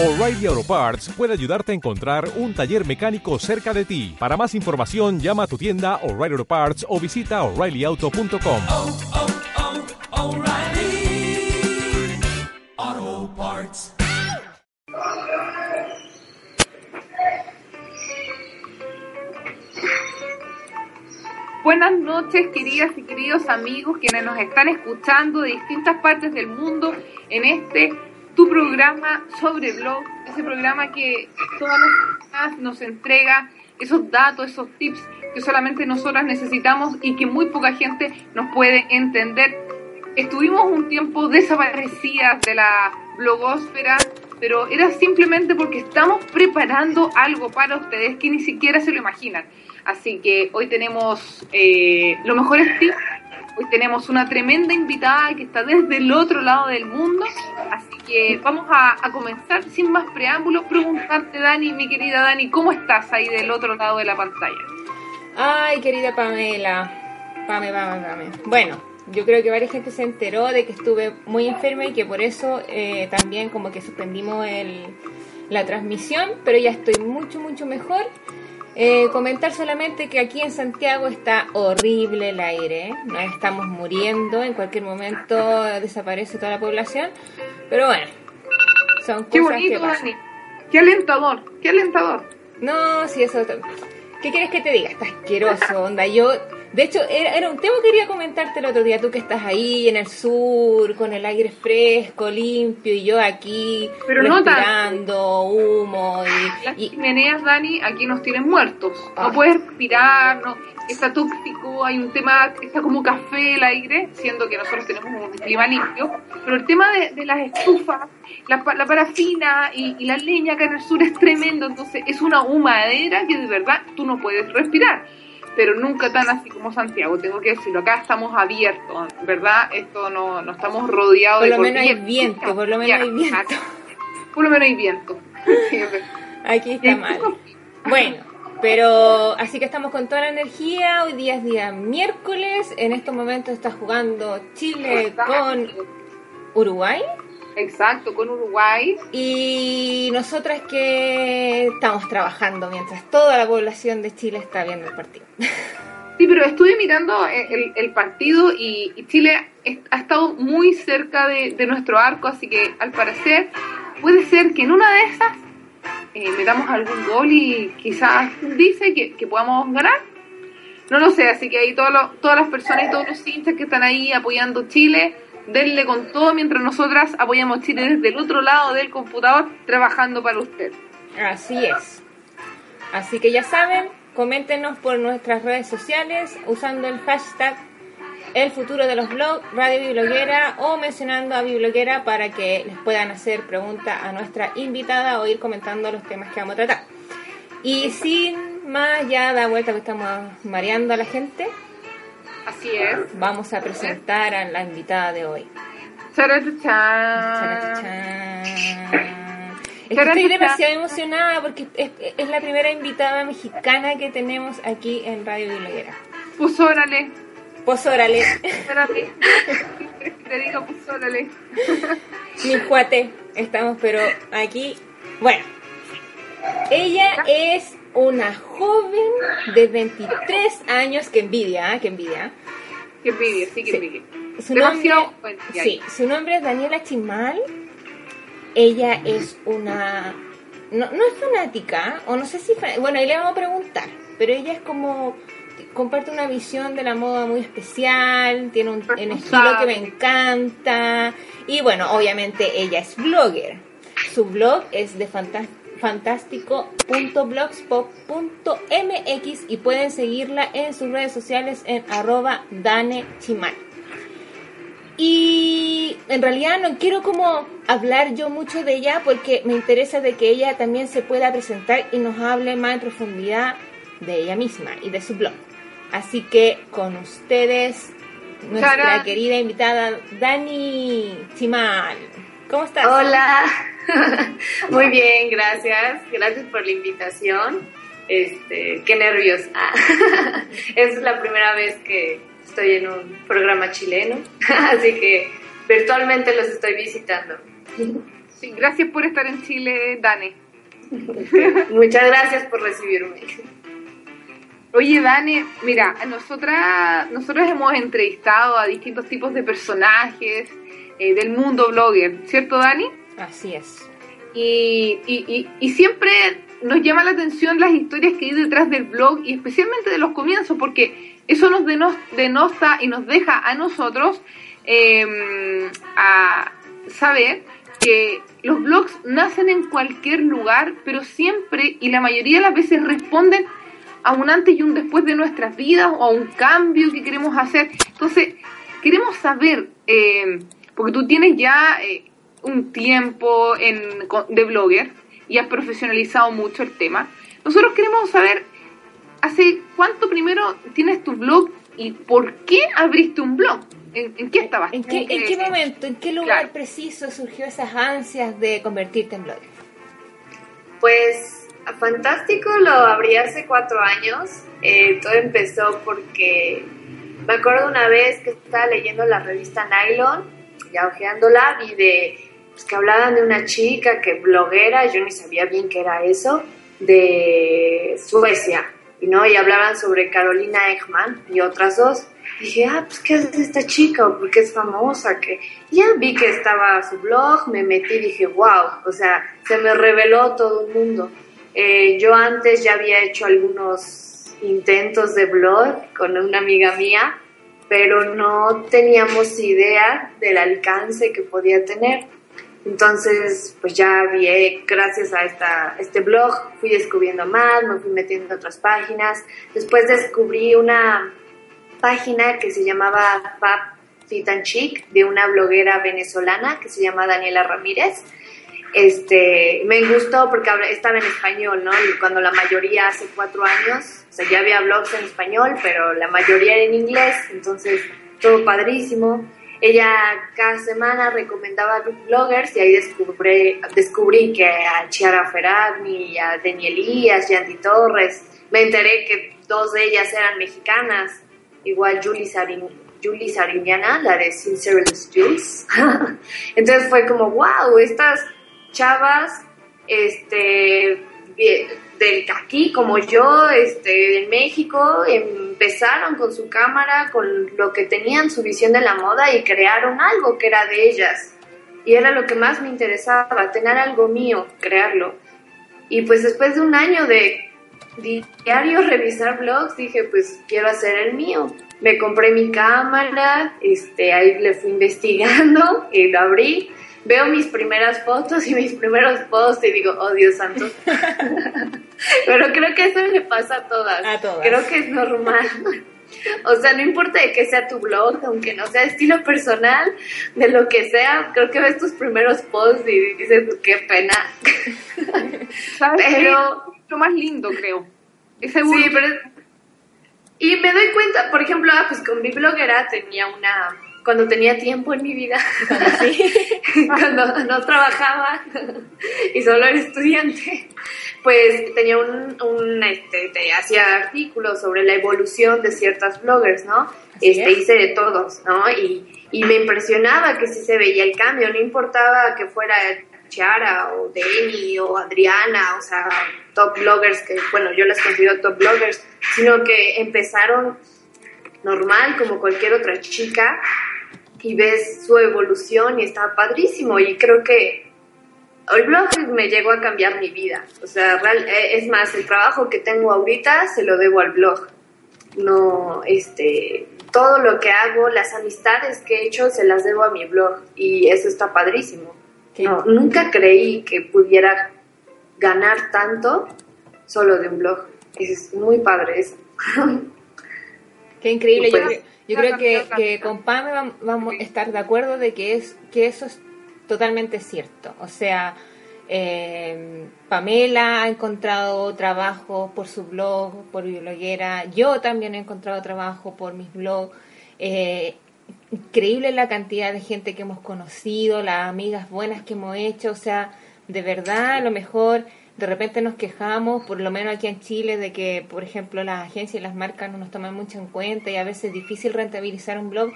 O'Reilly Auto Parts puede ayudarte a encontrar un taller mecánico cerca de ti. Para más información, llama a tu tienda O'Reilly Auto Parts o visita oreillyauto.com. oh, oh, O'Reilly Auto Parts. Buenas noches, queridas y queridos amigos quienes nos están escuchando de distintas partes del mundo en este tu programa sobre blog, ese programa que todas las semanas nos entrega esos datos, esos tips que solamente nosotras necesitamos y que muy poca gente nos puede entender. Estuvimos un tiempo desaparecidas de la blogósfera, pero era simplemente porque estamos preparando algo para ustedes que ni siquiera se lo imaginan. Así que hoy tenemos eh, los mejores tips. Hoy tenemos una tremenda invitada que está desde el otro lado del mundo. Así que vamos a, comenzar sin más preámbulos. Preguntarte, Dani, mi querida Dani, ¿cómo estás ahí del otro lado de la pantalla? Ay, querida Pamela. Pame, pame, pame. Bueno, yo creo que varias gente se enteró de que estuve muy enferma y que por eso eh, también como que suspendimos el, la transmisión, pero ya estoy mucho, mucho mejor. Eh, comentar solamente que aquí en Santiago está horrible el aire, ¿eh? nos estamos muriendo, en cualquier momento desaparece toda la población, pero bueno, son Qué cosas que bonito, pasan. Dani. Qué alentador, qué alentador. No, sí, eso. ¿Qué quieres que te diga? Está asqueroso, onda. Yo, de hecho, era, era un tema que quería comentarte el otro día. Tú que estás ahí en el sur, con el aire fresco, limpio, y yo aquí Pero no respirando humo Las y, y- chimeneas, Dani, aquí nos tienen muertos. No Ah. puedes respirar, no, está tóxico, hay un tema, está como café el aire, siendo que nosotros tenemos un clima limpio. Pero el tema de, de las estufas, la, la parafina y, y la leña acá en el sur es tremendo. Entonces es una humadera que de verdad tú no puedes respirar. Pero nunca tan así como Santiago, tengo que decirlo. Acá estamos abiertos, ¿verdad? Esto no, no estamos rodeados Por de lo menos hay viento, por lo menos hay viento. Por lo menos hay viento. Aquí está mal. Bueno, pero así que estamos con toda la energía. Hoy día es día miércoles. En estos momentos está jugando Chile con Uruguay. Exacto, con Uruguay. Y nosotras que estamos trabajando mientras toda la población de Chile está viendo el partido. Sí, pero estuve mirando el, el partido y, y Chile ha estado muy cerca de, de nuestro arco, así que al parecer puede ser que en una de esas eh, metamos algún gol y quizás dice que, que podamos ganar. No lo sé, así que ahí todos los- todas las personas y todos los hinchas que están ahí apoyando Chile, denle con todo mientras nosotras apoyamos Chile desde el otro lado del computador trabajando para usted. Así es. Así que ya saben, coméntenos por nuestras redes sociales usando el hashtag El futuro de los blogs, Radio Bibloguera o mencionando a Bibloguera para que les puedan hacer preguntas a nuestra invitada o ir comentando los temas que vamos a tratar. Y sin más ya da vuelta que estamos mareando a la gente, Así es. vamos a presentar a la invitada de hoy. Es que estoy demasiado emocionada porque es, es la primera invitada mexicana que tenemos aquí en Radio Biblioguera. Pues órale, Pues órale, órale. Te digo, pues órale. mi cuate, estamos pero aquí. Bueno, ella es una joven de 23 años, que envidia, ¿eh? que envidia. Qué envidia, sí, que Sí. envidia. Su nombre, Demasiado sí, su nombre es Daniela Chimal. Ella es una. No, no es fanática, o no sé si. Bueno, ahí le vamos a preguntar. Pero ella es como. Comparte una visión de la moda muy especial. Tiene un, un estilo que me encanta. Y bueno, obviamente ella es blogger. Su blog es de fanta- fantástico.blogspot.mx y pueden seguirla en sus redes sociales en arroba danechimal. Y en realidad no quiero como hablar yo mucho de ella porque me interesa de que ella también se pueda presentar y nos hable más en profundidad de ella misma y de su blog. Así que con ustedes, nuestra Tarán. querida invitada Dani Chimal. ¿Cómo estás? Hola, muy bien, gracias, gracias por la invitación. Este, qué nervios. Ah, es la primera vez que estoy en un programa chileno, así que virtualmente los estoy visitando. Sí, gracias por estar en Chile, Dane. Muchas gracias por recibirme. Oye, Dani, mira, nosotras, nosotros hemos entrevistado a distintos tipos de personajes eh, del mundo blogger, ¿cierto, Dani? Así es. Y, y, y, y siempre nos llama la atención las historias que hay detrás del blog y especialmente de los comienzos, porque eso nos denos- denota y nos deja a nosotros eh, a saber que los blogs nacen en cualquier lugar, pero siempre y la mayoría de las veces responden a un antes y un después de nuestras vidas o a un cambio que queremos hacer. Entonces, queremos saber, eh, porque tú tienes ya eh, un tiempo en, de blogger y has profesionalizado mucho el tema. Nosotros queremos saber, ¿hace cuánto primero tienes tu blog y por qué abriste un blog? ¿En, en qué estabas? ¿En qué, ¿Cómo ¿En que- qué momento, en qué lugar Claro. preciso surgió esas ansias de convertirte en blogger? Pues fantástico, lo abrí hace cuatro años. Eh, todo empezó porque me acuerdo una vez que estaba leyendo la revista Nylon, ya ojeándola, vi de pues, que hablaban de una chica que bloguera, yo ni sabía bien qué era eso, de Suecia, y no, y hablaban sobre Carolina Ekman y otras dos. Dije, ah, pues qué hace esta chica, o por qué es famosa, que ya vi que estaba su blog, me metí y dije, wow, o sea, se me reveló todo el mundo. Eh, yo antes ya había hecho algunos intentos de blog con una amiga mía, pero no teníamos idea del alcance que podía tener. Entonces, pues ya vi, gracias a esta, este blog, fui descubriendo más, me fui metiendo en otras páginas. Después descubrí una página que se llamaba Fab Fit and Chic de una bloguera venezolana que se llama Daniela Ramírez. Este, me gustó porque estaba en español, ¿no? Y cuando la mayoría hace cuatro años, o sea, ya había blogs en español, pero la mayoría era en inglés, entonces todo padrísimo. Ella cada semana recomendaba bloggers y ahí descubrí, descubrí que a Chiara Ferragni, a Deni Elías, Yandy Torres, me enteré que dos de ellas eran mexicanas, igual Julie, Sarin, Julie la de Sincereless Jules. Entonces fue como, wow, estas chavas, este, bien- del aquí como yo, este, en México, empezaron con su cámara, con lo que tenían, su visión de la moda y crearon algo que era de ellas. Y era lo que más me interesaba, tener algo mío, crearlo. Y pues después de un año de diario revisar blogs, dije, pues quiero hacer el mío. Me compré mi cámara, este, ahí le fui investigando y lo abrí. Veo mis primeras fotos y mis primeros posts y digo, oh Dios santo. Pero creo que eso le pasa a todas. A todas. Creo que es normal. O sea, no importa de que sea tu blog, aunque no sea estilo personal, de lo que sea, creo que ves tus primeros posts y dices, qué pena. ¿Sabes qué? Pero- lo más lindo, creo. Ese Sí, pero... Y me doy cuenta, por ejemplo, ah, pues con mi bloguera tenía una... Cuando tenía tiempo en mi vida, cuando no trabajaba y solo era estudiante, pues tenía un, un este, te hacía artículos sobre la evolución de ciertas bloggers, ¿no? Así Este, es. hice de todos, ¿no? Y, y me impresionaba que sí se veía el cambio, no importaba que fuera Chiara o Demi o Adriana, o sea, top bloggers que, bueno, yo las considero top bloggers, sino que empezaron normal como cualquier otra chica y ves su evolución y está padrísimo y creo que el blog me llegó a cambiar mi vida. O sea, real- eh, es más, el trabajo que tengo ahorita se lo debo al blog. No, este, todo lo que hago, las amistades que he hecho, se las debo a mi blog y eso está padrísimo. No, nunca creí que pudiera ganar tanto solo de un blog. Es muy padre eso. Qué increíble. Yo, creo- yo creo que, que con Pame vam- vamos a estar de acuerdo de que es que eso es totalmente cierto. O sea, eh, Pamela ha encontrado trabajo por su blog, por mi bloguera. Yo también he encontrado trabajo por mis blogs. Eh, increíble la cantidad de gente que hemos conocido, las amigas buenas que hemos hecho. O sea, de verdad, a lo mejor de repente nos quejamos, por lo menos aquí en Chile, de que, por ejemplo, las agencias y las marcas no nos toman mucho en cuenta y a veces es difícil rentabilizar un blog,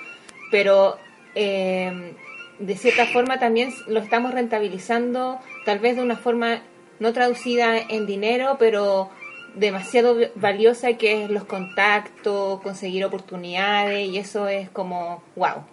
pero eh, de cierta forma también lo estamos rentabilizando, tal vez de una forma no traducida en dinero, pero demasiado valiosa que es los contactos, conseguir oportunidades y eso es como wow.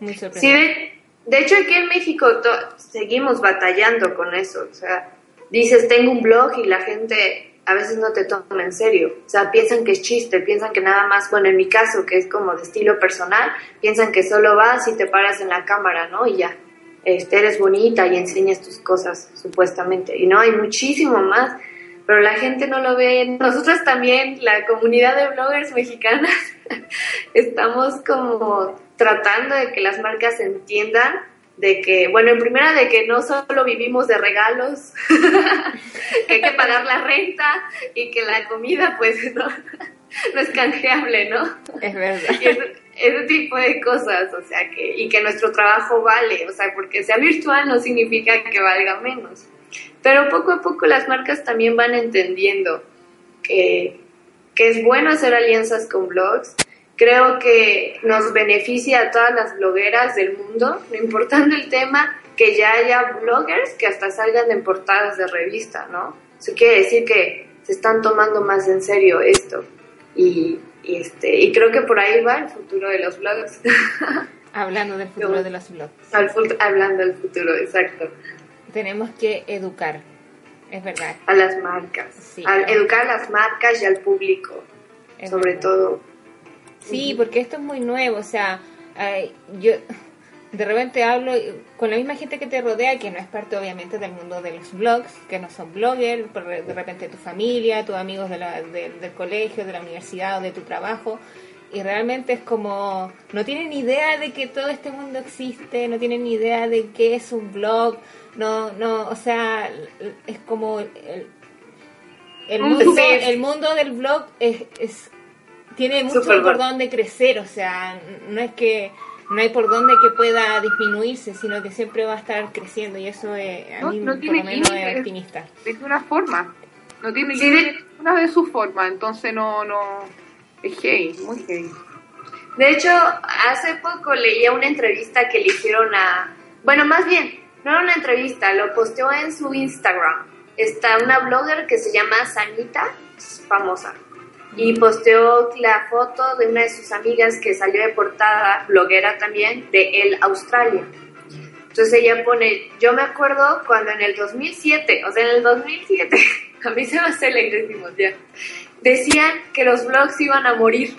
Muy Sí, sorprendente. de, de hecho aquí en México to- seguimos batallando con eso. O sea, dices, tengo un blog y la gente a veces no te toma en serio. O sea, piensan que es chiste, piensan que nada más, bueno, en mi caso, que es como de estilo personal, piensan que solo vas y te paras en la cámara, ¿no? Y ya, este, eres bonita y enseñas tus cosas, supuestamente. Y no, hay muchísimo más. Pero la gente no lo ve. Nosotros también, la comunidad de bloggers mexicanas, estamos como tratando de que las marcas entiendan de que, bueno, en primera de que no solo vivimos de regalos, que hay que pagar la renta y que la comida pues no, no es canjeable, ¿no? Es verdad. Y ese, ese tipo de cosas, o sea, que, y que nuestro trabajo vale, o sea, porque sea virtual no significa que valga menos. Pero poco a poco las marcas también van entendiendo que, que es bueno hacer alianzas con blogs. Creo que nos beneficia a todas las blogueras del mundo, no importando el tema, que ya haya bloggers que hasta salgan en portadas de revista, ¿no? Eso quiere decir que se están tomando más en serio esto. Y, y este, y creo que por ahí va el futuro de los blogs. Hablando del futuro de los blogs. Al hablando del futuro, exacto. Tenemos que educar. Es verdad. A las marcas. Sí. Al educar a las marcas y al público, sobre verdad. todo. Sí, porque esto es muy nuevo, o sea, yo de repente hablo con la misma gente que te rodea, que no es parte obviamente del mundo de los blogs, que no son bloggers, de repente tu familia, tus amigos de la- de- del colegio, de la universidad o de tu trabajo, y realmente es como, no tienen idea de que todo este mundo existe, no tienen idea de qué es un blog, no, no, o sea, es como el, mundo, el mundo del blog es, es tiene mucho Súper por bueno. donde crecer, o sea, no es que no hay por donde que pueda disminuirse, sino que siempre va a estar creciendo y eso es, a No- mí no por tiene lo menos es optimista. de ninguna forma. No tiene Sí, de- ninguna de sus formas, entonces no, no, es gay, muy gay. De hecho, hace poco leía una entrevista que le hicieron a... Bueno, más bien, no era una entrevista, lo posteó en su Instagram. Está una blogger que se llama Sanita, es famosa, y posteó la foto de una de sus amigas que salió de portada, bloguera también, de El Australia. Entonces ella pone, yo me acuerdo cuando en el 2007, o sea, en el 2007, a mí se me hace lengrísimo ya, decían que los blogs iban a morir,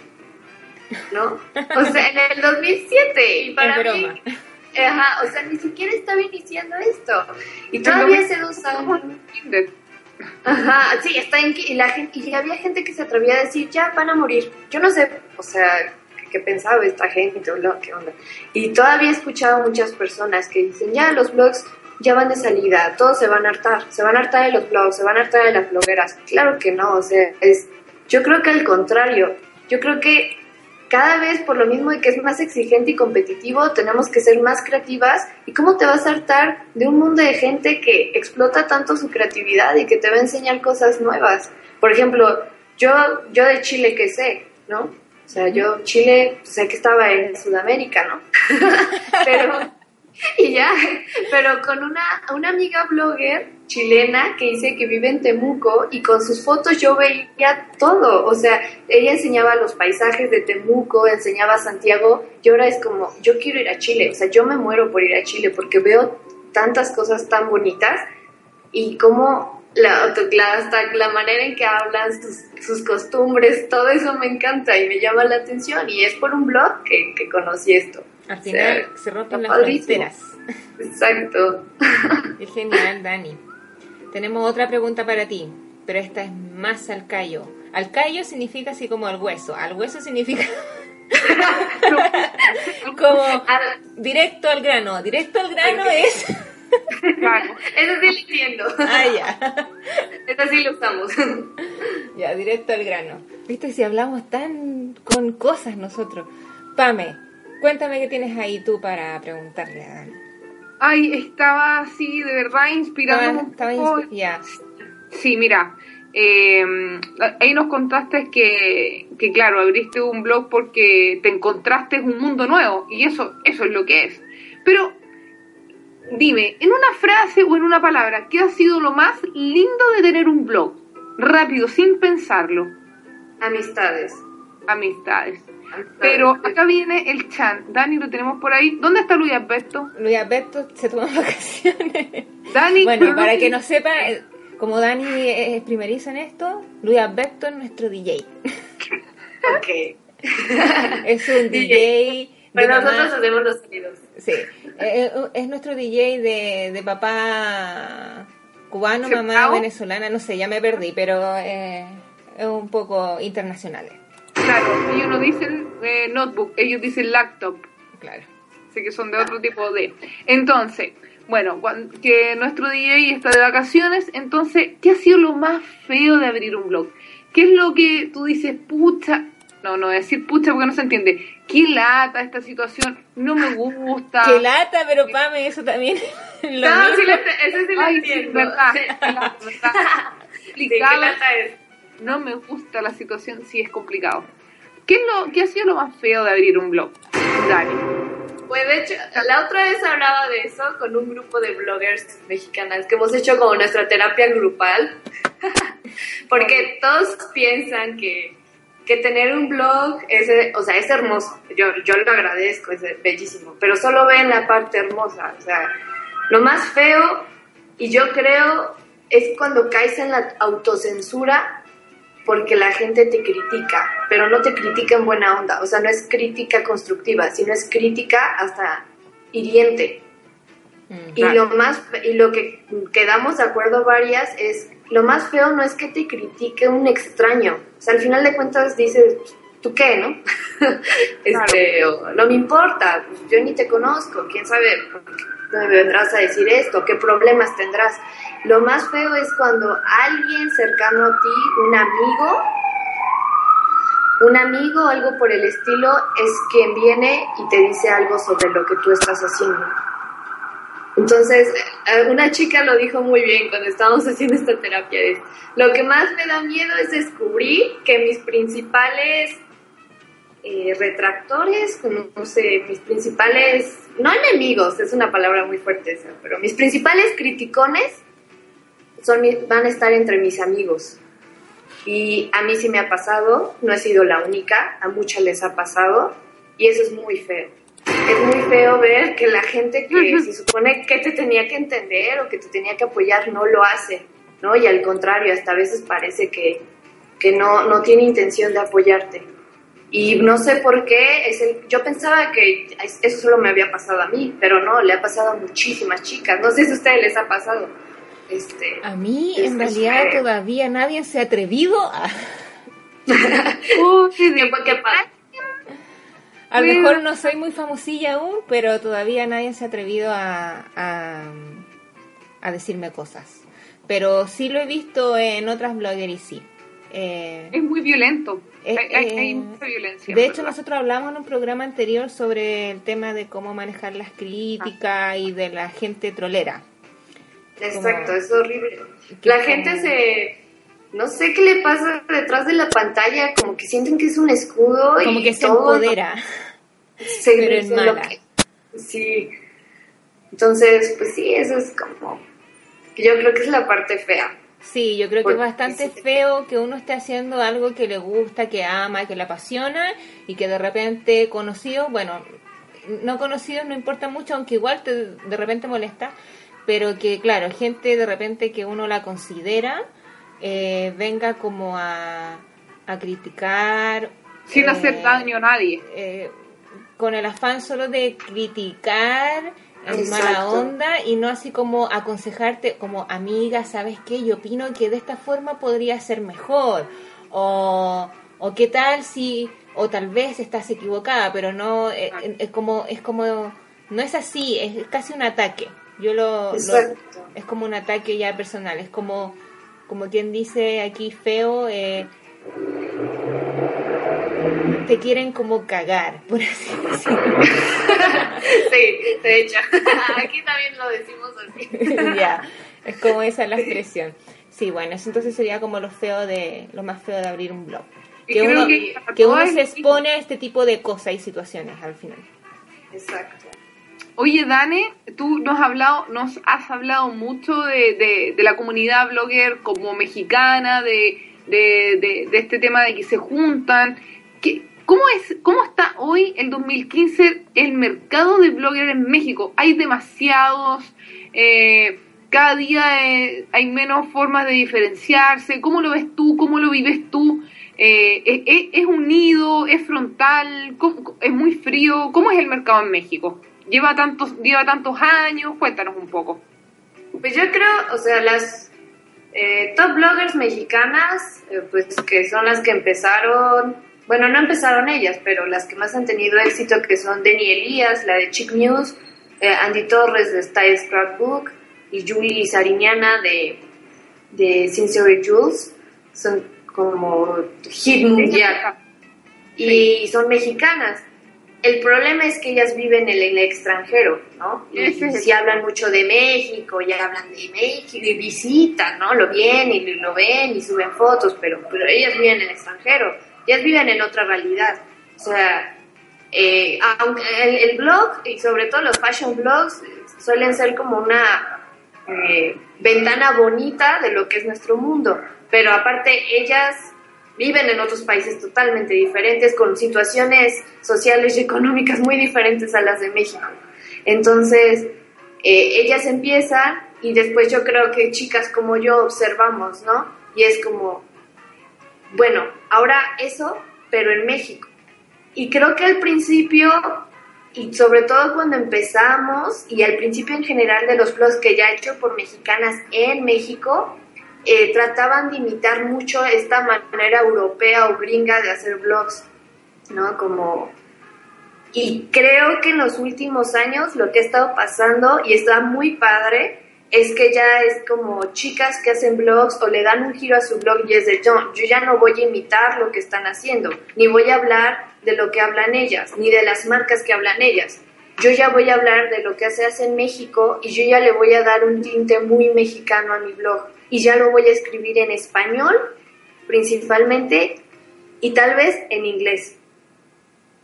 ¿no? O sea, en el 2007, y para Es mí, broma. ajá, o sea, ni siquiera estaba iniciando esto. Y todavía hace dos años... Kinder. Ajá, sí, está en, y, la gente, y había gente que se atrevía a decir, ya van a morir. Yo no sé, o sea, qué pensaba esta gente lo, qué onda. Y todavía he escuchado muchas personas que dicen, ya los blogs ya van de salida, todos se van a hartar, se van a hartar de los blogs, se van a hartar de las blogueras. Claro que no, o sea, es, yo creo que al contrario, yo creo que cada vez por lo mismo de que es más exigente y competitivo, tenemos que ser más creativas. ¿Y cómo te vas a hartar de un mundo de gente que explota tanto su creatividad y que te va a enseñar cosas nuevas? Por ejemplo, yo, yo de Chile, ¿qué sé? ¿No? O sea, yo Chile, sé que estaba en Sudamérica, ¿no? Pero, y ya, pero con una, una amiga blogger chilena que dice que vive en Temuco y con sus fotos yo veía todo, o sea, ella enseñaba los paisajes de Temuco, enseñaba Santiago y ahora es como, yo quiero ir a Chile, o sea, yo me muero por ir a Chile porque veo tantas cosas tan bonitas y como la, la, hasta la manera en que hablan, sus, sus costumbres, todo eso me encanta y me llama la atención y es por un blog que, que conocí esto. Al O final sea, se rompen las fronteras. Exacto. Es genial, Dani. Tenemos otra pregunta para ti, pero esta es más al callo. Al callo significa así como al hueso. Al hueso significa como Al- directo al grano. Directo al grano es... Claro. Eso sí lo entiendo. Ah, ya. Eso sí lo usamos. Ya, directo al grano. Viste, si hablamos tan con cosas nosotros. Pame, cuéntame qué tienes ahí tú para preguntarle a Dani. Ay, estaba así, de verdad, inspirando Estaba, un estaba poco. inspi- ya. Sí, mira, eh, ahí nos contaste que, que, claro, abriste un blog porque te encontraste un mundo nuevo y eso, eso es lo que es. Pero Dime, en una frase o en una palabra, ¿qué ha sido lo más lindo de tener un blog? Rápido, sin pensarlo. Amistades. Amistades. Pero acá viene el chan. Dani, lo tenemos por ahí. ¿Dónde está Luis Alberto? Luis Alberto se toma vacaciones. Dani, bueno, para que no sepa, eh, como Dani es primerizo en esto, Luis Alberto es nuestro DJ. Ok. Es un DJ. Pero mamá- nosotros hacemos los sonidos. Sí, eh, eh, es nuestro DJ de, de papá cubano, mamá venezolana, no sé, ya me perdí, pero eh, es un poco internacional, Claro, ellos no dicen eh, notebook, ellos dicen laptop. claro. Así que son de otro tipo de. Entonces, bueno, que nuestro DJ está de vacaciones, entonces, ¿qué ha sido lo más feo de abrir un blog? ¿Qué es lo que tú dices, pucha? No, no voy a decir pucha porque no se entiende. ¿Qué lata esta situación? No me gusta. Qué lata, pero Pame, eso también lo No, mismo. sí, le- eso sí lo Ay, sí, entiendo. verdad. verdad, verdad. ¿De qué lata es? No me gusta la situación, sí es complicado. ¿Qué, es lo, ¿Qué ha sido lo más feo de abrir un blog? Dani. Pues de hecho, la otra vez hablaba de eso con un grupo de bloggers mexicanas que hemos hecho como nuestra terapia grupal. Porque todos piensan que, que tener un blog es, o sea, es hermoso. Yo, yo lo agradezco, es bellísimo. Pero solo ven la parte hermosa. O sea, lo más feo, y yo creo, es cuando caes en la autocensura porque la gente te critica, pero no te critica en buena onda, o sea, no es crítica constructiva, sino es crítica hasta hiriente. Mm. Y lo más y lo que quedamos de acuerdo varias es lo más feo no es que te critique un extraño, o sea, al final de cuentas dices, ¿tú qué, no? este, o, no me importa, pues, yo ni te conozco, quién sabe me vendrás a decir esto, qué problemas tendrás. Lo más feo es cuando alguien cercano a ti, un amigo, un amigo o algo por el estilo, es quien viene y te dice algo sobre lo que tú estás haciendo. Entonces, eh, una chica lo dijo muy bien cuando estábamos haciendo esta terapia. Lo que más me da miedo es descubrir que mis principales eh, retractores, como, no sé, mis principales, no enemigos, es una palabra muy fuerte esa, pero mis principales criticones son, van a estar entre mis amigos. Y a mí sí me ha pasado, no he sido la única, a muchas les ha pasado, y eso es muy feo. Es muy feo ver que la gente que se supone que te tenía que entender o que te tenía que apoyar no lo hace, ¿no? Y al contrario, hasta a veces parece que, que no, no tiene intención de apoyarte. Y no sé por qué, es el, yo pensaba que eso solo me había pasado a mí, pero no, le ha pasado a muchísimas chicas. No sé si a ustedes les ha pasado. Este, A mí, en realidad, feo. todavía nadie se ha atrevido a... Oh, qué ¿Qué, qué pasa? A lo Bueno. mejor no soy muy famosilla aún, pero todavía nadie se ha atrevido a, a, a decirme cosas. Pero sí lo he visto en otras bloggers y sí. Eh, Es muy violento. Eh, hay, mucha violencia. de hecho, ¿verdad? nosotros hablamos en un programa anterior sobre el tema de cómo manejar las críticas y de la gente trolera. Exacto, Como- es horrible. La como- gente se... No sé qué le pasa detrás de la pantalla, como que sienten que es un escudo Como y que se todo empodera. se- pero en se mala. que- sí. Entonces, pues sí, eso es como... Yo creo que es la parte fea. Sí, yo creo que Porque es bastante feo que uno esté haciendo algo que le gusta, que ama, que le apasiona y que de repente conocido, bueno, no conocidos no importa mucho, aunque igual te, de repente molesta, pero que claro, gente de repente que uno la considera eh, venga como a, a criticar. Sin eh, hacer daño a nadie. eh, con el afán solo de criticar Exacto. mala onda y no así como aconsejarte como amiga, ¿sabes qué? Yo opino que de esta forma podría ser mejor o, o qué tal si o tal vez estás equivocada, pero no eh, eh, es como es como no es así, es casi un ataque. Yo lo, lo- es como un ataque ya personal, es como como quien dice aquí feo eh, te quieren como cagar, por así decirlo. Sí, de hecho. Aquí también lo decimos así. ya, es como esa la expresión. Sí, bueno, eso entonces sería como lo feo de lo más feo de abrir un blog. Que uno, que que uno todo se expone a este tipo de cosas y situaciones al final. Exacto. Oye, Dane, tú nos has hablado, nos has hablado mucho de, de, de la comunidad blogger como mexicana, de, de, de, de este tema de que se juntan. ¿Qué, ¿Cómo, es, ¿Cómo está hoy, el 2015, el mercado de blogger en México? Hay demasiados, eh, cada día eh, hay menos formas de diferenciarse. ¿Cómo lo ves tú? ¿Cómo lo vives tú? Eh, ¿es, es unido? ¿Es frontal? ¿Cómo- ¿Es muy frío? ¿Cómo es el mercado en México? ¿Lleva tantos, lleva tantos años? Cuéntanos un poco. Pues yo creo, o sea, las top bloggers mexicanas, pues que son las que empezaron, bueno, no empezaron ellas, pero las que más han tenido éxito, que son Denny Elías, la de Chick News, eh, Andy Torres de Style Scrapbook y Julie Sariñana de, de Sincere Jules, son como hit mundial y son mexicanas. El problema es que ellas viven en el extranjero, ¿no? Y, si hablan mucho de México, ya hablan de México y visitan, ¿no? Lo vienen y lo ven y suben fotos, pero, pero ellas viven en el extranjero, ellas viven en otra realidad. O sea, eh, aunque el, el blog y sobre todo los fashion blogs suelen ser como una eh, ventana bonita de lo que es nuestro mundo, pero aparte ellas viven en otros países totalmente diferentes, con situaciones sociales y económicas muy diferentes a las de México. Entonces, eh, ellas empiezan y después yo creo que chicas como yo observamos, ¿no? Y es como, bueno, ahora eso, pero en México. Y creo que al principio, y sobre todo cuando empezamos, y al principio en general de los blogs que ya he hecho por mexicanas en México, eh, trataban de imitar mucho esta manera europea o gringa de hacer blogs, ¿no? Como... Y creo que en los últimos años lo que ha estado pasando, y está muy padre, es que ya es como chicas que hacen blogs o le dan un giro a su blog y es de yo, yo ya no voy a imitar lo que están haciendo, ni voy a hablar de lo que hablan ellas, ni de las marcas que hablan ellas. Yo ya voy a hablar de lo que se hace en México y yo ya le voy a dar un tinte muy mexicano a mi blog y ya lo voy a escribir en español principalmente y tal vez en inglés,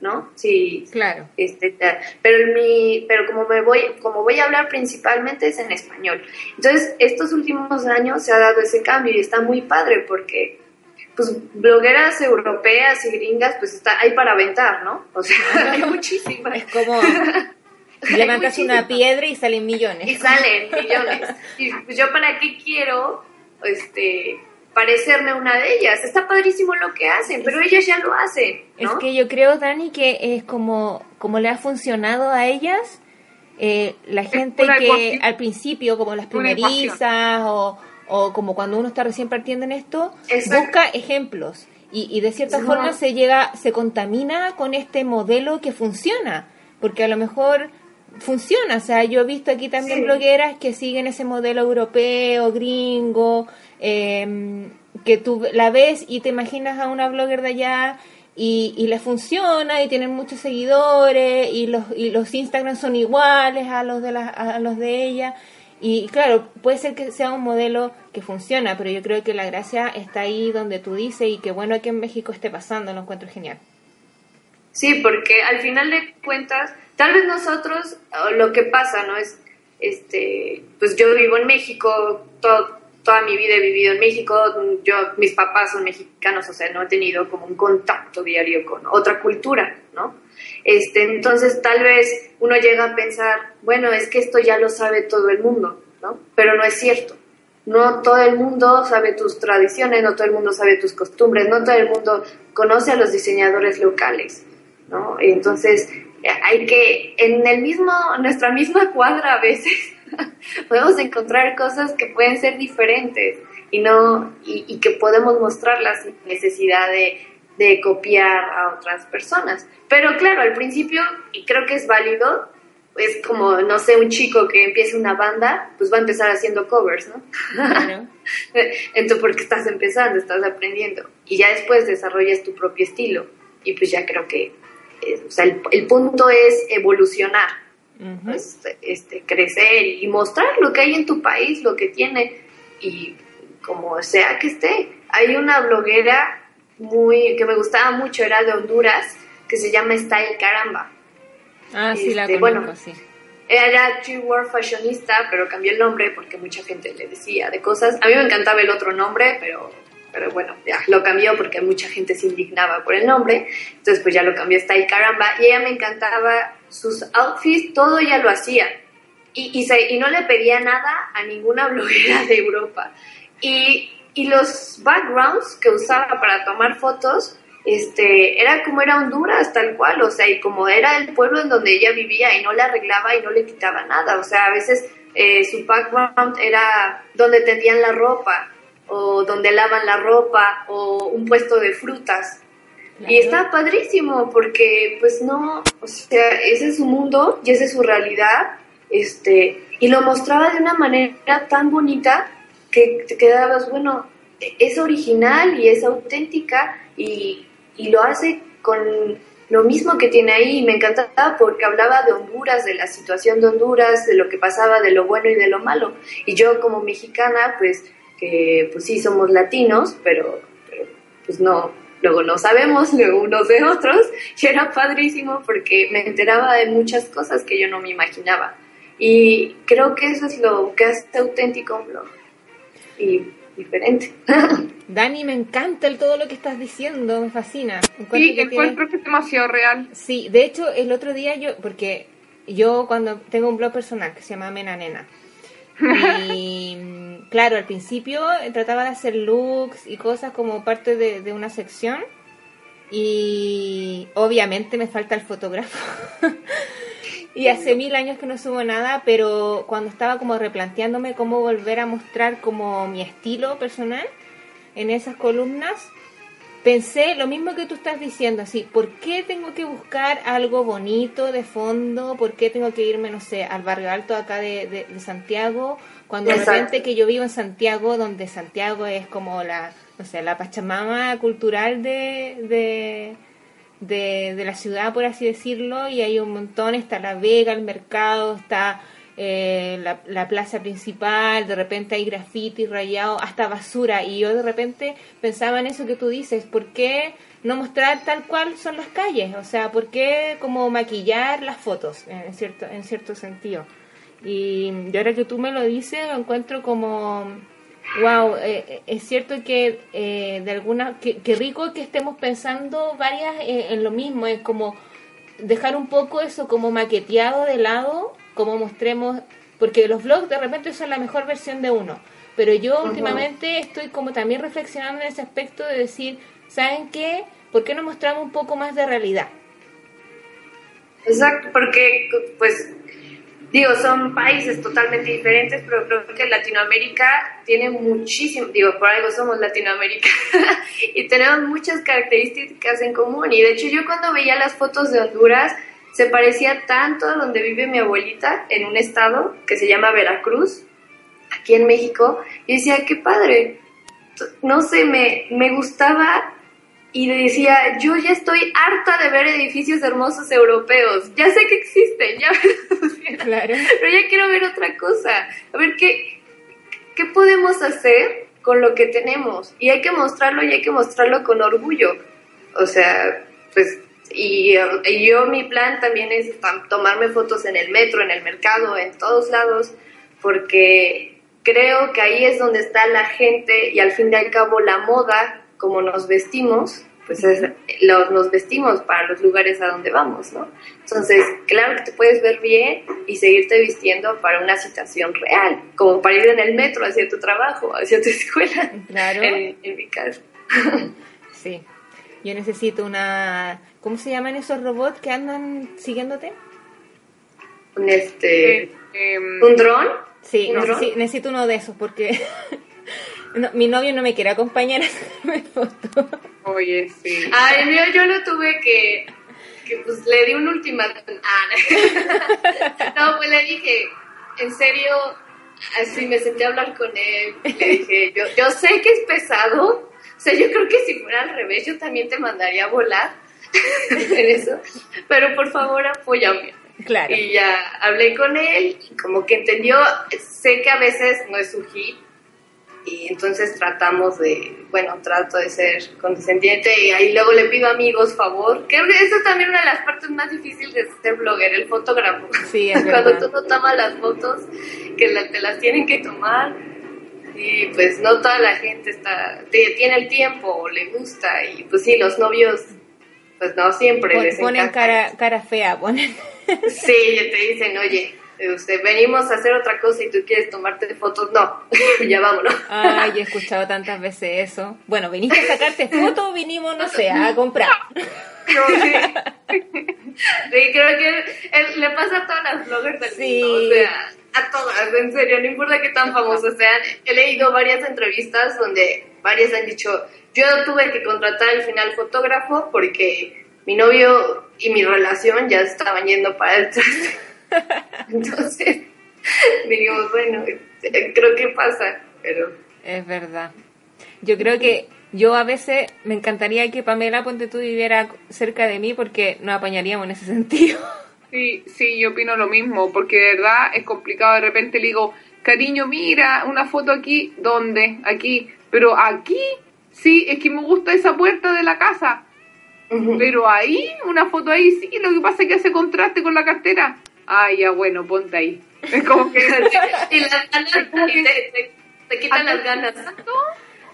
¿no? Sí, Claro. este, pero mi, pero como me voy, como voy a hablar principalmente es en español. Entonces, estos últimos años se ha dado ese cambio y está muy padre porque, pues, blogueras europeas y gringas, pues está, hay para aventar, ¿no? O sea, hay muchísimas. Es como levantas una piedra y salen millones. Y salen millones. Y pues, yo para qué quiero, este, parecerme una de ellas. Está padrísimo lo que hacen, pero ellas ya lo hacen, Es que yo creo, Dani, que es como, como le ha funcionado a ellas, eh, la gente que al principio, como las primerizas o, o como cuando uno está recién partiendo en esto, Exacto. busca ejemplos. Y, y de cierta forma se llega, se contamina con este modelo que funciona, porque a lo mejor funciona, o sea, yo he visto aquí también Sí. blogueras que siguen ese modelo europeo, gringo, eh, que tú la ves y te imaginas a una blogger de allá y, y le funciona y tienen muchos seguidores y los, y los Instagram son iguales a los de la- a los de ella y claro, puede ser que sea un modelo que funciona, pero yo creo que la gracia está ahí donde tú dices y que bueno que en México esté pasando, lo encuentro genial. Sí, porque al final de cuentas, tal vez nosotros, lo que pasa, ¿no? Es, este, pues yo vivo en México, to- toda mi vida he vivido en México, yo, mis papás son mexicanos, o sea, no he tenido como un contacto diario con otra cultura, ¿no? Este, entonces tal vez uno llega a pensar, bueno, es que esto ya lo sabe todo el mundo, ¿no? Pero no es cierto. No todo el mundo sabe tus tradiciones, no todo el mundo sabe tus costumbres, no todo el mundo conoce a los diseñadores locales, ¿no? Entonces, hay que, en el mismo, nuestra misma cuadra a veces, podemos encontrar cosas que pueden ser diferentes y no, y, y que podemos mostrarlas sin necesidad de, de copiar a otras personas. Pero claro, al principio, y creo que es válido, es como, no sé, un chico que empieza una banda, pues va a empezar haciendo covers, ¿no? Entonces, porque estás empezando, estás aprendiendo. Y ya después desarrollas tu propio estilo. Y pues ya creo que, eh, o sea, el, el punto es evolucionar, Ujú. este, este, crecer y mostrar lo que hay en tu país, lo que tiene. Y como sea que esté. Hay una bloguera muy, que me gustaba mucho, era de Honduras, que se llama Style Caramba. Ah, sí, la Este, conozco, bueno, sí. Era G-War Fashionista, pero cambió el nombre porque mucha gente le decía de cosas. A mí me encantaba el otro nombre, pero, pero bueno, ya lo cambió porque mucha gente se indignaba por el nombre. Entonces, pues ya lo cambió Style Caramba. Y ella me encantaba sus outfits, todo ella lo hacía. Y, y, se- y no le pedía nada a ninguna bloguera de Europa. Y, y los backgrounds que usaba para tomar fotos, este, era como era Honduras, tal cual, o sea, y como era el pueblo en donde ella vivía y no le arreglaba y no le quitaba nada, o sea, a veces eh, su background era donde tendían la ropa, o donde lavan la ropa, o un puesto de frutas. Y está padrísimo porque pues no, o sea, ese es su mundo y esa es su realidad, este, y lo mostraba de una manera tan bonita que te quedabas, bueno, es original y es auténtica y, y lo hace con lo mismo que tiene ahí y me encantaba porque hablaba de Honduras, de la situación de Honduras, de lo que pasaba, de lo bueno y de lo malo. Y yo como mexicana, pues, que pues sí somos latinos, pero, pero pues no, luego no sabemos luego unos de otros, y era padrísimo porque me enteraba de muchas cosas que yo no me imaginaba. Y creo que eso es lo que hace auténtico un blog. Y diferente. Dani, me encanta el, todo lo que estás diciendo, me fascina. Encuentro Sí, que tienes- encuentro que es demasiado real. Sí, de hecho, el otro día yo, porque yo cuando tengo un blog personal que se llama Mena Nena, y claro, al principio trataba de hacer looks y cosas como parte de, de una sección, y obviamente me falta el fotógrafo. y hace mil años que no subo nada, pero cuando estaba como replanteándome cómo volver a mostrar como mi estilo personal en esas columnas, pensé lo mismo que tú estás diciendo, así, ¿por qué tengo que buscar algo bonito de fondo? ¿Por qué tengo que irme, no sé, al barrio alto acá de, de- de Santiago? Cuando de repente que yo vivo en Santiago, donde Santiago es como la, no sé, la pachamama cultural de, de, de, de la ciudad, por así decirlo, y hay un montón, está la Vega, el mercado, está eh, la, la plaza principal, de repente hay graffiti rayado, hasta basura, y yo de repente pensaba en eso que tú dices, ¿por qué no mostrar tal cual son las calles? O sea, ¿por qué como maquillar las fotos, en cierto, en cierto sentido? Y, y ahora que tú me lo dices, lo encuentro como Wow, eh, es cierto que eh, de alguna que, que rico que estemos pensando varias eh, en lo mismo, es como dejar un poco eso como maqueteado de lado, como mostremos, porque los vlogs de repente son la mejor versión de uno, pero yo últimamente estoy como también reflexionando en ese aspecto de decir, ¿saben qué? ¿Por qué no mostramos un poco más de realidad? Exacto, porque pues digo, son países totalmente diferentes, pero creo que Latinoamérica tiene muchísimo, digo, por algo somos Latinoamérica, y tenemos muchas características en común. Y de hecho yo cuando veía las fotos de Honduras, se parecía tanto a donde vive mi abuelita, en un estado que se llama Veracruz, aquí en México, y decía, qué padre, no sé, me, me gustaba y decía, yo ya estoy harta de ver edificios hermosos europeos, ya sé que existen, ya Claro. pero ya quiero ver otra cosa, a ver qué, qué podemos hacer con lo que tenemos y hay que mostrarlo y hay que mostrarlo con orgullo, o sea, pues y, y yo mi plan también es tomarme fotos en el metro, en el mercado, en todos lados, porque creo que ahí es donde está la gente y al fin y al cabo la moda, como nos vestimos, pues es, lo- nos vestimos para los lugares a donde vamos, ¿no? Entonces, claro que te puedes ver bien y seguirte vistiendo para una situación real, como para ir en el metro hacia tu trabajo, hacia tu escuela, Claro. en, en mi caso. Sí. Yo necesito una... ¿Cómo se llaman esos robots que andan siguiéndote? Un, este, Eh, em, un dron. Sí, ¿Un dron? necesi- necesito uno de esos porque no, mi novio no me quiere acompañar a hacerme fotos. Oye, sí. Ay, mío yo lo tuve que, que pues le di un ultimátum. Ah, no. no, pues le dije, en serio, así me senté a hablar con él. Le dije, yo, yo sé que es pesado. O sea, yo creo que si fuera al revés, yo también te mandaría a volar en eso. Pero por favor, apóyame. Claro. Y ya hablé con él y como que entendió, sé que a veces no es su hit. Y Entonces tratamos de, bueno, trato de ser condescendiente y ahí luego le pido amigos favor. Creo que eso es también una de las partes más difíciles de ser blogger, el fotógrafo. Sí, es Cuando tú no tomas las fotos, que la- te las tienen que tomar y pues no toda la gente está te- tiene el tiempo o le gusta y pues sí, los novios pues no siempre Pon- les ponen cara, cara fea, ponen. Sí, te dicen, oye, usted, venimos a hacer otra cosa y tú quieres tomarte fotos, no, ya vámonos. Ay, he escuchado tantas veces eso. Bueno, viniste a sacarte fotos o vinimos, no sé, a comprar. No, sí. Sí, creo que le pasa a todas las bloggers del Sí. mundo, o sea, a todas, en serio, no importa qué tan famosas sean. He leído varias entrevistas donde varias han dicho, yo tuve que contratar al final fotógrafo porque mi novio y mi relación ya estaban yendo para el traste. Entonces, dijimos, bueno, eh, creo que pasa, pero... Es verdad. Yo creo que yo a veces me encantaría que Pamela Ponte tú viviera cerca de mí porque nos apañaríamos en ese sentido. Sí, sí, yo opino lo mismo, porque de verdad es complicado. De repente le digo, cariño, mira, una foto aquí, ¿dónde? Aquí. Pero aquí, sí, es que me gusta esa puerta de la casa. Pero ahí, una foto ahí, sí, lo que pasa es que hace contraste con la cartera. Ay, ya, bueno, ponte ahí. Es como que... y las ganas, y te, te- te quitan las ganas.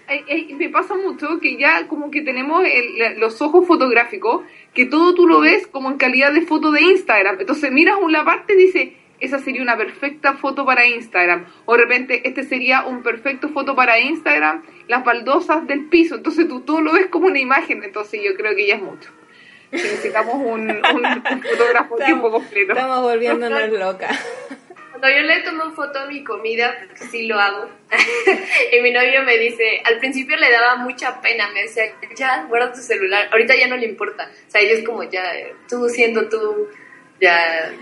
Ay, ay, me pasa mucho que ya como que tenemos el- los ojos fotográficos, que todo tú lo ves como en calidad de foto de Instagram. Entonces miras una parte y dices, esa sería una perfecta foto para Instagram. O de repente, este sería un perfecto foto para Instagram, las baldosas del piso. Entonces tú todo lo ves como una imagen. Entonces yo creo que ya es mucho. Necesitamos un, un- un fotógrafo a tiempo completo. Estamos volviéndonos locas. Cuando yo le tomo foto a mi comida, porque sí lo hago, y mi novio me dice, al principio le daba mucha pena, me decía, ya, guarda tu celular, ahorita ya no le importa, o sea, ella es como ya, tú siendo tú, ya,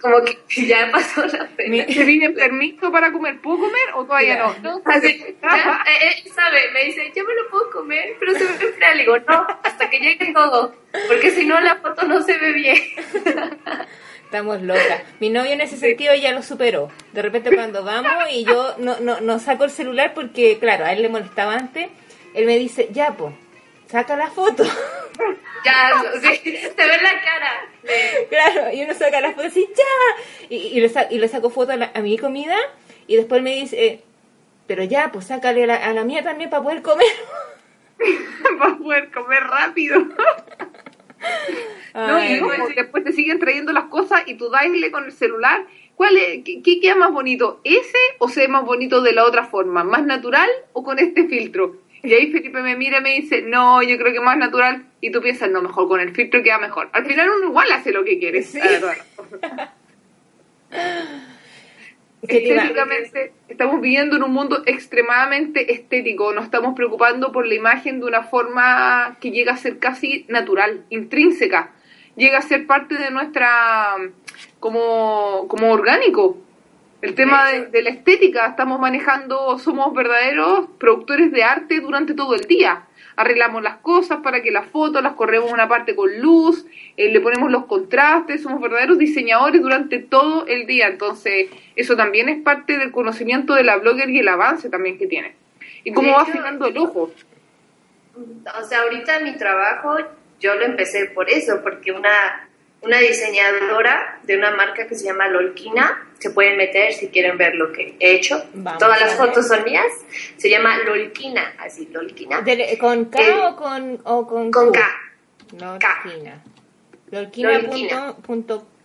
como que ya pasó la pena. ¿Te piden permiso para comer? ¿Puedo comer o todavía no? Así, ya, eh, él sabe, me dice, yo me lo puedo comer, pero se ve fea. Le digo, no, hasta que llegue todo, porque si no la foto no se ve bien. Estamos locas. Mi novio en ese sentido ya lo superó. De repente cuando vamos y yo no, no, no saco el celular porque, claro, a él le molestaba antes, él me dice, ya, pues, saca la foto. Ya, sí, se ve la cara. claro, y uno saca la foto así, ya. Y, y, le, sa- y le saco foto a, la- a mi comida y después me dice, eh, pero ya, pues sácale a la, a la mía también para poder comer. Para poder comer rápido. No, y después te siguen trayendo las cosas y tú daisle con el celular. ¿Cuál es, qué, qué queda más bonito? ¿Ese o se ve más bonito de la otra forma? ¿Más natural o con este filtro? Y ahí Felipe me mira y me dice, no, yo creo que más natural. Y tú piensas, no, mejor con el filtro queda mejor. Al final uno igual hace lo que quiere. Sí. la verdad. ¿Qué te iba- Estéticamente, estamos viviendo en un mundo extremadamente estético. Nos estamos preocupando por la imagen de una forma que llega a ser casi natural, intrínseca. Llega a ser parte de nuestra. como, como orgánico. El tema de, de la estética, estamos manejando, somos verdaderos productores de arte durante todo el día. Arreglamos las cosas para que las fotos las corremos una parte con luz, eh, le ponemos los contrastes, somos verdaderos diseñadores durante todo el día. Entonces, eso también es parte del conocimiento de la blogger y el avance también que tiene. Y cómo va afinando el ojo. O sea, ahorita mi trabajo yo lo empecé por eso, porque una, una diseñadora de una marca que se llama Lolkina, se pueden meter si quieren ver lo que he hecho. Vamos Todas las fotos son mías. Se llama Lolkina, así, Lolkina. de- ¿Con K Eh, o con, o con Con Q? K. Lolkina. Lolkina.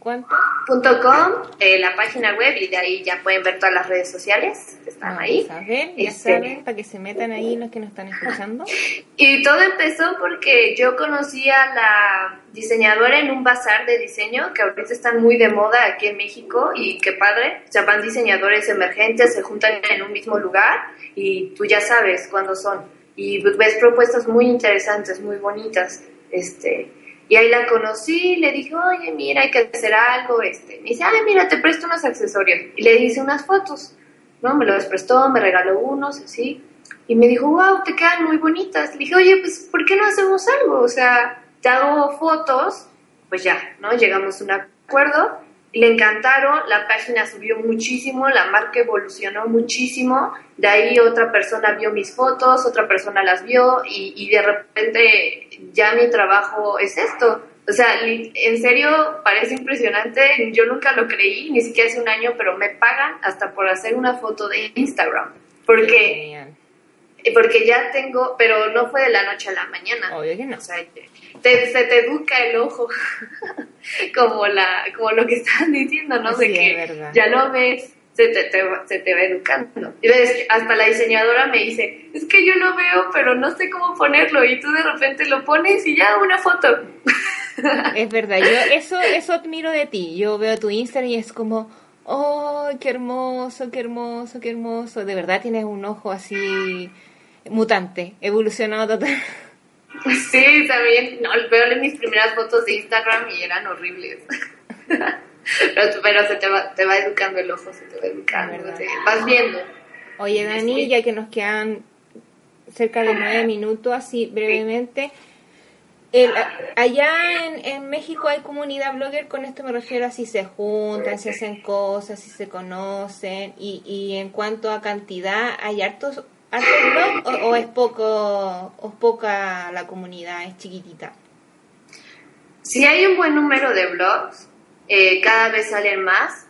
¿Cuánto? .com, eh, la página web, y de ahí ya pueden ver todas las redes sociales que están ahí. Vamos a ver, ya Este, saben, para que se metan ahí los que nos están escuchando. Y todo empezó porque yo conocí a la diseñadora en un bazar de diseño que ahorita están muy de moda aquí en México y qué padre. O sea, van diseñadores emergentes, se juntan en un mismo lugar y tú ya sabes cuándo son. Y ves propuestas muy interesantes, muy bonitas. Este, y ahí la conocí, le dije, oye, mira, hay que hacer algo. Este, me dice, ay, mira, te presto unos accesorios. Y le hice unas fotos. ¿no? Me los prestó, me regaló unos, así. Y me dijo, wow, te quedan muy bonitas. Le dije, oye, pues, ¿por qué no hacemos algo? O sea, te hago fotos, pues ya, ¿no? Llegamos a un acuerdo le encantaron, la página subió muchísimo, la marca evolucionó muchísimo, de ahí otra persona vio mis fotos, otra persona las vio y, y de repente ya mi trabajo es esto. O sea, en serio parece impresionante, yo nunca lo creí, ni siquiera hace un año, pero me pagan hasta por hacer una foto de Instagram, porque. Porque ya tengo, pero no fue de la noche a la mañana. Obvio que no. O sea, te- se te educa el ojo, como la como lo que estaban diciendo, ¿no? Sí, de que ya lo ves, se te, te se te va educando. Y ves, hasta la diseñadora me dice, es que yo lo veo, pero no sé cómo ponerlo. Y tú de repente lo pones y ya una foto. Es verdad, yo eso, eso admiro de ti. Yo veo tu Instagram y es como, ¡oh, qué hermoso, qué hermoso, qué hermoso! De verdad tienes un ojo así mutante, evolucionado total. Sí, también, no, veo mis primeras fotos de Instagram y eran horribles. pero, pero se te va, te va educando el ojo, se te va educando, vas viendo. Oye, Dani, ya que nos quedan cerca de nueve minutos, así brevemente. El- allá en, en México hay comunidad blogger, con esto me refiero a si se juntan, si hacen cosas, si se conocen, y, y en cuanto a cantidad, ¿hay hartos, hartos blogs o, o es poco, o es poca la comunidad, es chiquitita? Si hay un buen número de blogs, eh, cada vez salen más.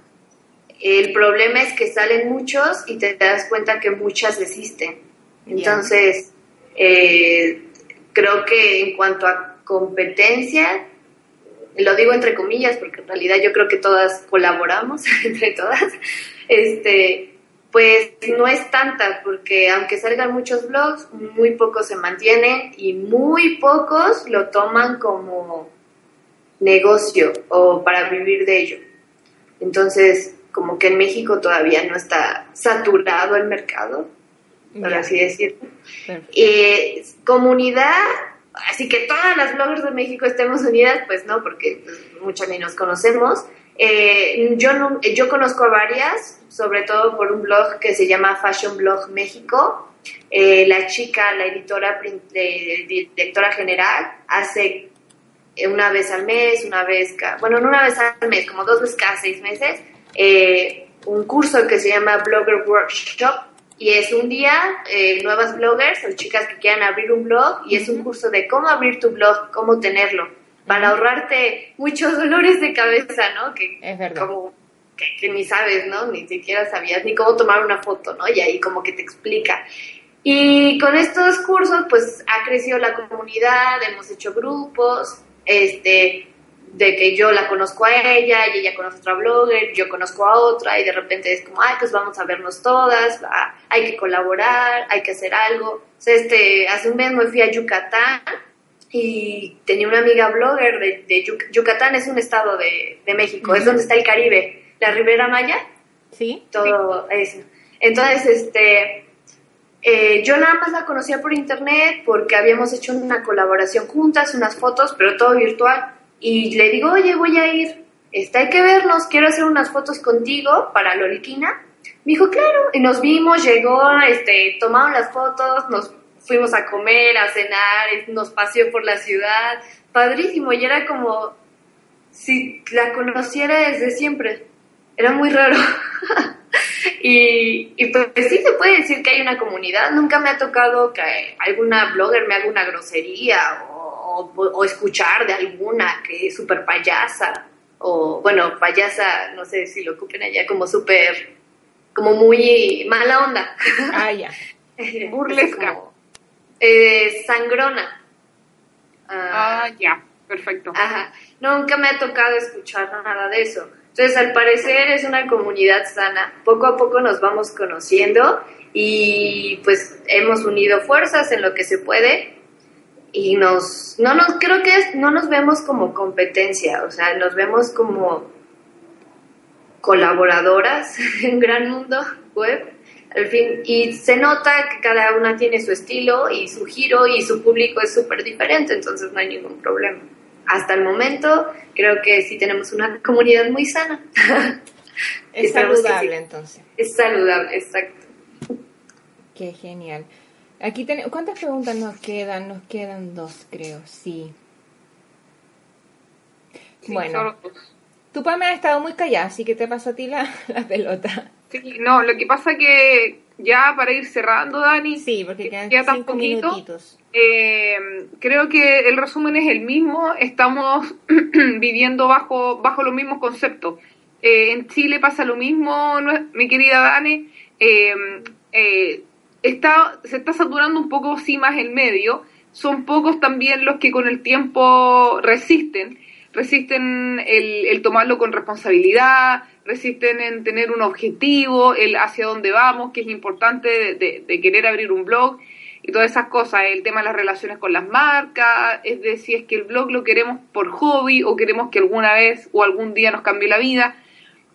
El problema es que salen muchos y te das cuenta que muchas desisten. Entonces, eh, creo que en cuanto a competencia, lo digo entre comillas porque en realidad yo creo que todas colaboramos entre todas, este, pues no es tanta porque aunque salgan muchos blogs, muy pocos se mantienen y muy pocos lo toman como negocio o para vivir de ello. Entonces, como que en México todavía no está saturado el mercado, por así decirlo. Eh, comunidad, así que todas las bloggers de México estemos unidas, pues no, porque pues, muchas ni nos conocemos. Eh, yo, no, yo conozco a varias, sobre todo por un blog que se llama Fashion Blog México. Eh, la chica, la editora, directora general, hace eh, una vez al mes, una vez, bueno, no una vez al mes, como dos veces cada seis meses, eh, un curso que se llama Blogger Workshop. Y es un día eh, nuevas bloggers o chicas que quieran abrir un blog y es un curso de cómo abrir tu blog, cómo tenerlo, para ahorrarte muchos dolores de cabeza, ¿no? Que, Es verdad. Como que, que ni sabes, ¿no? Ni siquiera sabías ni cómo tomar una foto, ¿no? Y ahí como que te explica. Y con estos cursos, pues ha crecido la comunidad, hemos hecho grupos, este, de que yo la conozco a ella y ella conoce a otra blogger, yo conozco a otra y de repente es como, ay, pues vamos a vernos todas, hay que colaborar, hay que hacer algo. O sea, este, hace un mes me fui a Yucatán y tenía una amiga blogger de, de Yuc- Yucatán, es un estado de, de México, es donde está el Caribe, la Ribera Maya ¿Sí? todo eso. Entonces, este, eh, yo nada más la conocía por internet porque habíamos hecho una colaboración juntas, unas fotos, pero todo virtual. Y le digo, oye, voy a ir, este, hay que vernos, quiero hacer unas fotos contigo para Lolquina. Me dijo, claro, y nos vimos, llegó, este, tomaron las fotos, nos fuimos a comer, a cenar, nos paseó por la ciudad, padrísimo, y era como si la conociera desde siempre. Era muy raro. y, y pues sí se puede decir que hay una comunidad. Nunca me ha tocado que alguna blogger me haga una grosería o, o- o escuchar de alguna que es súper payasa. O bueno, payasa, no sé si lo ocupen allá como súper, como muy mala onda. Ah, ya. Burlesca. Como, eh, sangrona. Ah, Ah, ya, perfecto. Ajá, nunca me ha tocado escuchar nada de eso. Entonces, al parecer es una comunidad sana. Poco a poco nos vamos conociendo y pues hemos unido fuerzas en lo que se puede y nos no nos creo que es- no nos vemos como competencia, o sea, nos vemos como colaboradoras en gran mundo web. Al fin, y se nota que cada una tiene su estilo y su giro y su público es súper diferente, entonces no hay ningún problema. Hasta el momento creo que sí tenemos una comunidad muy sana. Es saludable sí. entonces. Es saludable, exacto. Qué genial. Aquí tenemos, ¿cuántas preguntas nos quedan? Nos quedan dos, creo, sí. Sí, bueno, solo dos. Tu Pame ha estado muy callada, así que te paso a ti la, la pelota. Sí, no, lo que pasa que ya para ir cerrando, Dani, Sí, porque que quedan queda tan poquito, minutitos. eh, creo que el resumen es el mismo, estamos viviendo bajo, bajo los mismos conceptos. Eh, en Chile pasa lo mismo, no mi querida Dani, eh, eh, está, se está saturando un poco sí más el medio, son pocos también los que con el tiempo resisten, resisten el, el tomarlo con responsabilidad, resisten en tener un objetivo, el hacia dónde vamos, que es importante de, de- de querer abrir un blog y todas esas cosas, el tema de las relaciones con las marcas, es de si es que el blog lo queremos por hobby o queremos que alguna vez o algún día nos cambie la vida,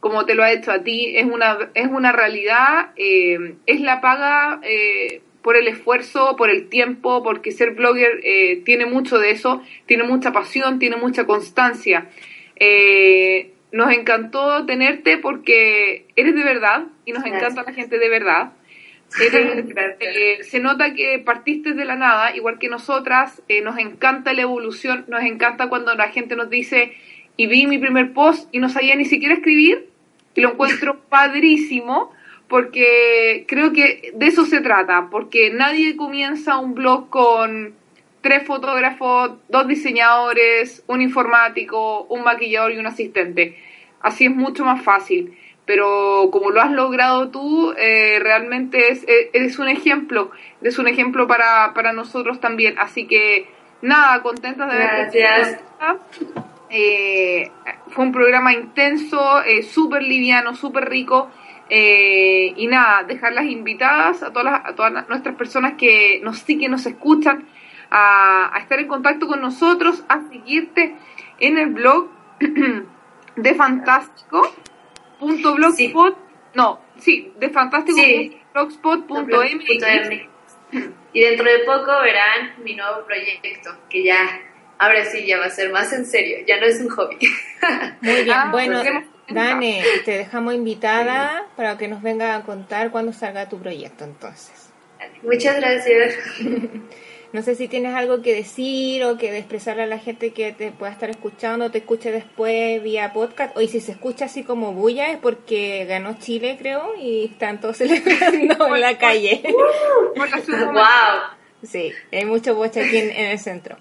como te lo ha hecho a ti, es una, es una realidad, eh, es la paga eh, por el esfuerzo, por el tiempo, porque ser blogger eh, tiene mucho de eso, tiene mucha pasión, tiene mucha constancia. Eh, nos encantó tenerte porque eres de verdad y nos Gracias. encanta la gente de verdad. Eres- eh, se nota que partiste de la nada, igual que nosotras, eh, nos encanta la evolución, nos encanta cuando la gente nos dice, y vi mi primer post y no sabía ni siquiera escribir, y lo encuentro padrísimo, porque creo que de eso se trata, porque nadie comienza un blog con tres fotógrafos, dos diseñadores, un informático, un maquillador y un asistente. Así es mucho más fácil. Pero como lo has logrado tú, eh, realmente es, eres un ejemplo, eres un ejemplo para, para nosotros también. Así que nada, contenta de haberte Gracias. eh, fue un programa intenso, eh, súper liviano, súper rico. Eh, y nada, dejarlas invitadas a todas, las- a todas nuestras personas que nos siguen, nos escuchan, a, a estar en contacto con nosotros, a seguirte en el blog de Fantástico. Punto blogspot, no, sí, de fantástico Sí. Y dentro de poco verán mi nuevo proyecto, que ya, ahora sí ya va a ser más en serio, ya no es un hobby. Muy bien, Ah, bueno, pues, Dane, te dejamos invitada para que nos venga a contar cuándo salga tu proyecto entonces. Muchas gracias. No sé si tienes algo que decir o que expresarle a la gente que te pueda estar escuchando, te escuche después vía podcast. O y si se escucha así como bulla es porque ganó Chile, creo, y están todos celebrando en la calle. Wow. Sí, hay mucho bocha aquí en, en el centro.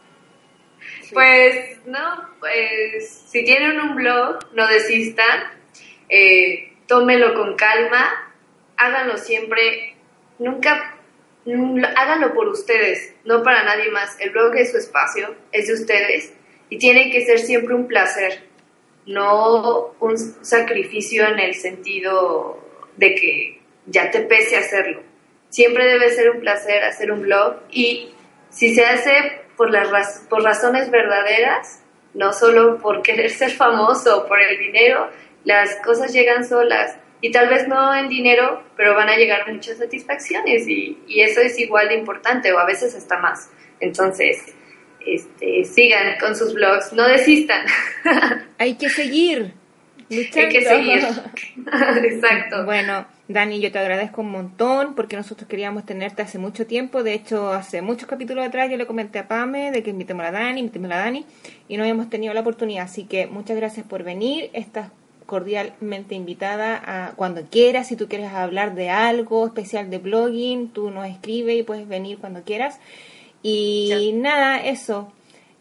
Pues no, pues si tienen un blog, no desistan, eh, tómenlo con calma, háganlo siempre, nunca, mm, háganlo por ustedes, no para nadie más. El blog es su espacio, es de ustedes y tiene que ser siempre un placer, no un sacrificio en el sentido de que ya te pese hacerlo. Siempre debe ser un placer hacer un blog y si se hace por, las raz- por razones verdaderas, no solo por querer ser famoso o por el dinero, las cosas llegan solas y tal vez no en dinero, pero van a llegar muchas satisfacciones y, y eso es igual de importante o a veces hasta más. Entonces, este, sigan con sus blogs, no desistan. Hay que seguir. Luchando. Hay que seguir. Exacto. Bueno, Dani, yo te agradezco un montón porque nosotros queríamos tenerte hace mucho tiempo. De hecho, hace muchos capítulos atrás yo le comenté a Pame de que invitemos a Dani, invitemos a Dani y no habíamos tenido la oportunidad. Así que muchas gracias por venir. Estás cordialmente invitada a cuando quieras. Si tú quieres hablar de algo especial de blogging, tú nos escribes y puedes venir cuando quieras. Y nada, eso.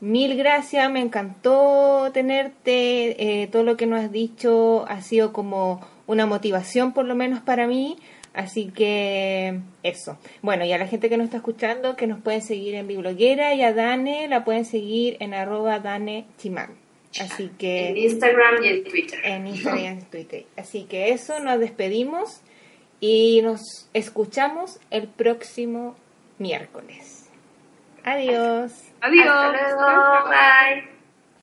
Mil gracias, me encantó tenerte. eh, todo lo que nos has dicho ha sido como una motivación, por lo menos para mí. Así que eso. Bueno, y a la gente que nos está escuchando, que nos pueden seguir en Bibloguera y a Dane la pueden seguir en arroba Dane Chimán. Así que En Instagram y en Twitter. en Instagram y en Twitter. Así que eso, nos despedimos y nos escuchamos el próximo miércoles. Adiós. Adiós. Hasta luego. Bye.